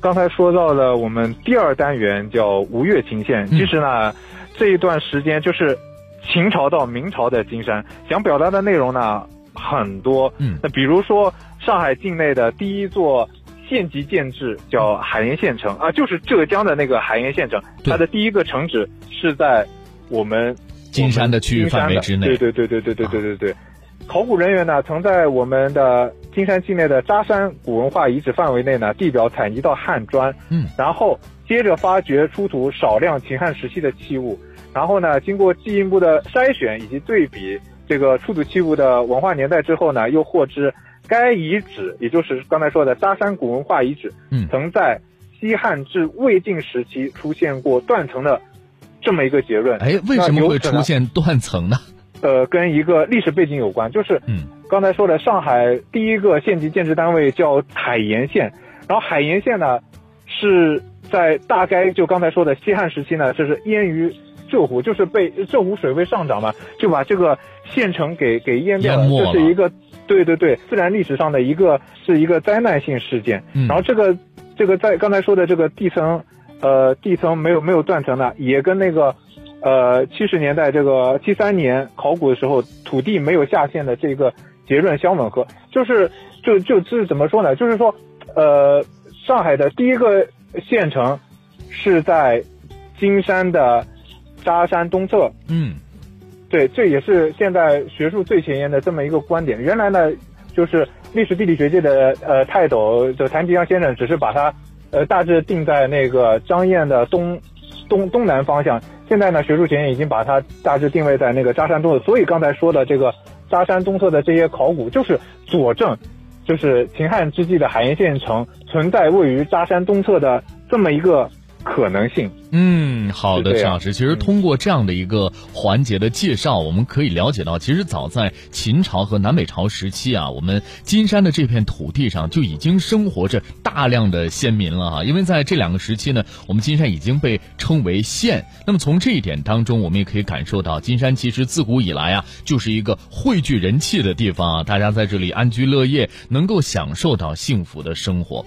刚才说到了我们第二单元叫吴越秦县，其实呢，这一段时间就是秦朝到明朝的金山，想表达的内容呢很多。嗯，那比如说上海境内的第一座县级建制叫海盐县城啊，就是浙江的那个海盐县城，它的第一个城址是在我们金山的区域范围之内。对对对对对对对对对。考古人员呢，曾在我们的金山境内的扎山古文化遗址范围内呢，地表采集到汉砖，嗯，然后接着发掘出土少量秦汉时期的器物，然后呢，经过进一步的筛选以及对比这个出土器物的文化年代之后呢，又获知该遗址，也就是刚才说的扎山古文化遗址，嗯，曾在西汉至魏晋时期出现过断层的这么一个结论。哎，为什么会出现断层呢？呃，跟一个历史背景有关，就是嗯，刚才说的上海第一个县级建制单位叫海盐县，然后海盐县呢是在大概就刚才说的西汉时期呢，就是淹于浙湖，就是被浙湖水位上涨嘛，就把这个县城给给淹掉了，这是一个对对对自然历史上的一个是一个灾难性事件，然后这个这个在刚才说的这个地层呃地层没有没有断层呢，也跟那个。呃，七十年代这个七三年考古的时候，土地没有下陷的这个结论相吻合，就是就就就是怎么说呢？就是说，呃，上海的第一个县城是在金山的扎山东侧。嗯，对，这也是现在学术最前沿的这么一个观点。原来呢，就是历史地理学界的呃泰斗就谭吉阳先生，只是把它呃大致定在那个张堰的东东东南方向。现在呢，学术前沿已经把它大致定位在那个扎山东侧，所以刚才说的这个扎山东侧的这些考古，就是佐证，就是秦汉之际的海盐县城存在位于扎山东侧的这么一个可能性。嗯，好的，陈老师。其实通过这样的一个环节的介绍，我们可以了解到，其实早在秦朝和南北朝时期啊，我们金山的这片土地上就已经生活着大量的先民了哈。因为在这两个时期呢，我们金山已经被称为县。那么从这一点当中，我们也可以感受到，金山其实自古以来啊，就是一个汇聚人气的地方啊，大家在这里安居乐业，能够享受到幸福的生活。